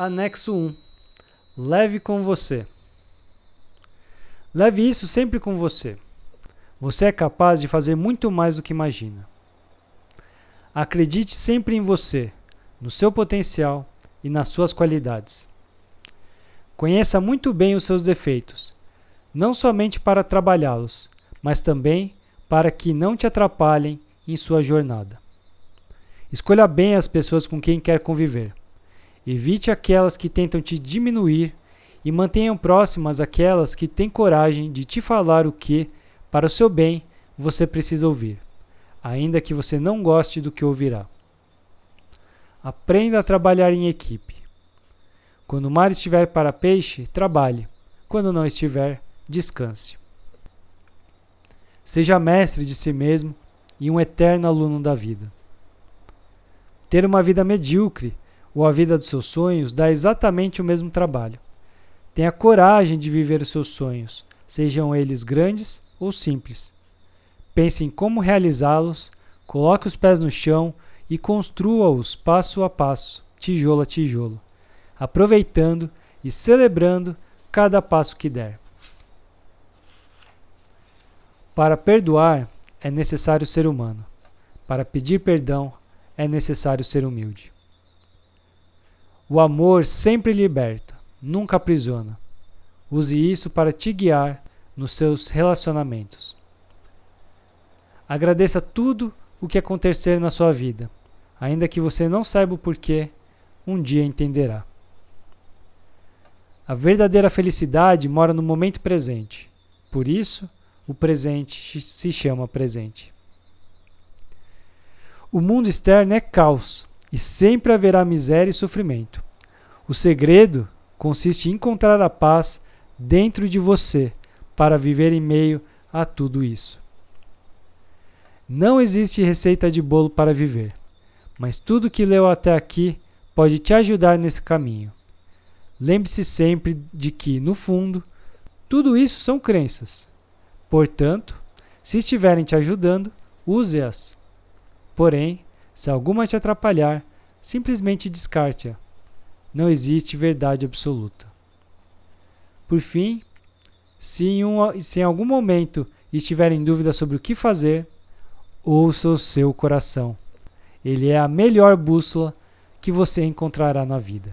Anexo 1 Leve com você. Leve isso sempre com você. Você é capaz de fazer muito mais do que imagina. Acredite sempre em você, no seu potencial e nas suas qualidades. Conheça muito bem os seus defeitos, não somente para trabalhá-los, mas também para que não te atrapalhem em sua jornada. Escolha bem as pessoas com quem quer conviver Evite aquelas que tentam te diminuir e mantenham próximas aquelas que têm coragem de te falar o que, para o seu bem, você precisa ouvir, ainda que você não goste do que ouvirá. Aprenda a trabalhar em equipe. Quando o mar estiver para peixe, trabalhe. Quando não estiver, descanse. Seja mestre de si mesmo e um eterno aluno da vida. Ter uma vida medíocre ou a vida dos seus sonhos dá exatamente o mesmo trabalho. Tenha coragem de viver os seus sonhos, sejam eles grandes ou simples. Pense em como realizá-los, coloque os pés no chão e construa-os passo a passo, tijolo a tijolo, aproveitando e celebrando cada passo que der. Para perdoar é necessário ser humano. Para pedir perdão é necessário ser humilde. O amor sempre liberta, nunca aprisiona. Use isso para te guiar nos seus relacionamentos. Agradeça tudo o que acontecer na sua vida, ainda que você não saiba o porquê, um dia entenderá. A verdadeira felicidade mora no momento presente. Por isso, o presente se chama presente. O mundo externo é caos, e sempre haverá miséria e sofrimento. O segredo consiste em encontrar a paz dentro de você para viver em meio a tudo isso. Não existe receita de bolo para viver, mas tudo que leu até aqui pode te ajudar nesse caminho. Lembre-se sempre de que, no fundo, tudo isso são crenças. Portanto, se estiverem te ajudando, use-as. Porém, se alguma te atrapalhar, simplesmente descarte-a. Não existe verdade absoluta. Por fim, se em, um, se em algum momento estiver em dúvida sobre o que fazer, ouça o seu coração. Ele é a melhor bússola que você encontrará na vida.